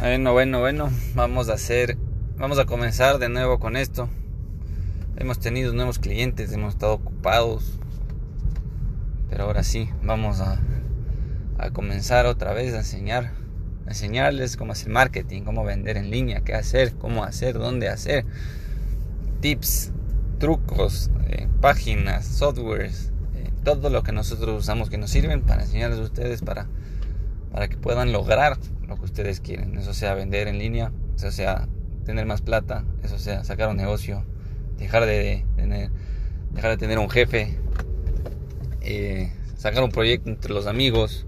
Bueno, bueno, bueno, vamos a hacer, vamos a comenzar de nuevo con esto. Hemos tenido nuevos clientes, hemos estado ocupados, pero ahora sí, vamos a, a comenzar otra vez a enseñar, enseñarles cómo hacer marketing, cómo vender en línea, qué hacer, cómo hacer, dónde hacer, tips, trucos, eh, páginas, softwares, eh, todo lo que nosotros usamos que nos sirven para enseñarles a ustedes para, para que puedan lograr lo que ustedes quieren. Eso sea vender en línea, eso sea tener más plata, eso sea sacar un negocio, dejar de tener, dejar de tener un jefe, eh, sacar un proyecto entre los amigos,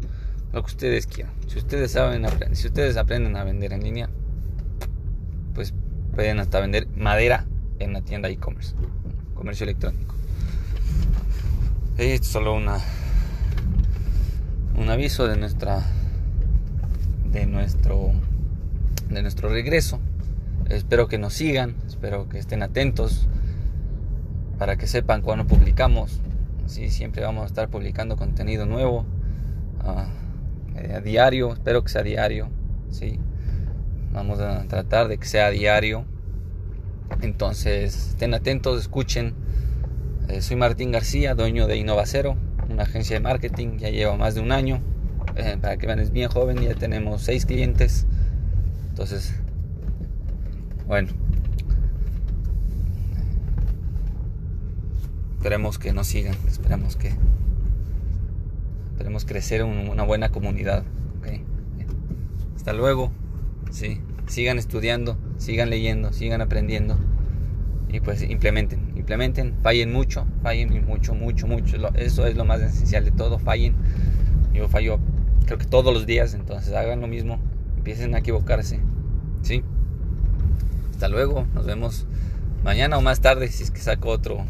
lo que ustedes quieran. Si ustedes saben, si ustedes aprenden a vender en línea, pues pueden hasta vender madera en una tienda e-commerce, comercio electrónico. Esto es solo una un aviso de nuestra de nuestro de nuestro regreso. Espero que nos sigan, espero que estén atentos para que sepan cuando publicamos. Así siempre vamos a estar publicando contenido nuevo ah, a diario, espero que sea diario, sí. Vamos a tratar de que sea diario. Entonces, estén atentos, escuchen. Eh, soy Martín García, dueño de Innovacero, una agencia de marketing, ya lleva más de un año eh, para que vean, es bien joven, ya tenemos seis clientes. Entonces, bueno, esperemos que nos sigan, esperemos que esperemos crecer una buena comunidad. ¿okay? Hasta luego, sí, sigan estudiando, sigan leyendo, sigan aprendiendo y pues implementen, implementen, fallen mucho, fallen mucho, mucho, mucho. Eso es lo más esencial de todo, fallen. Yo fallo creo que todos los días, entonces hagan lo mismo, empiecen a equivocarse, ¿sí? Hasta luego, nos vemos mañana o más tarde si es que saco otro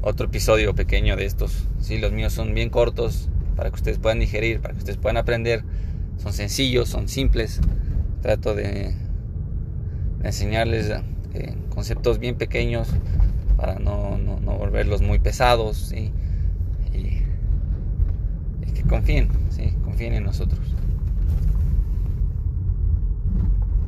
otro episodio pequeño de estos. Sí, los míos son bien cortos para que ustedes puedan digerir, para que ustedes puedan aprender. Son sencillos, son simples. Trato de, enseñarles eh, conceptos bien pequeños para no, no, no volverlos muy pesados. Confíen, sí, confíen en nosotros.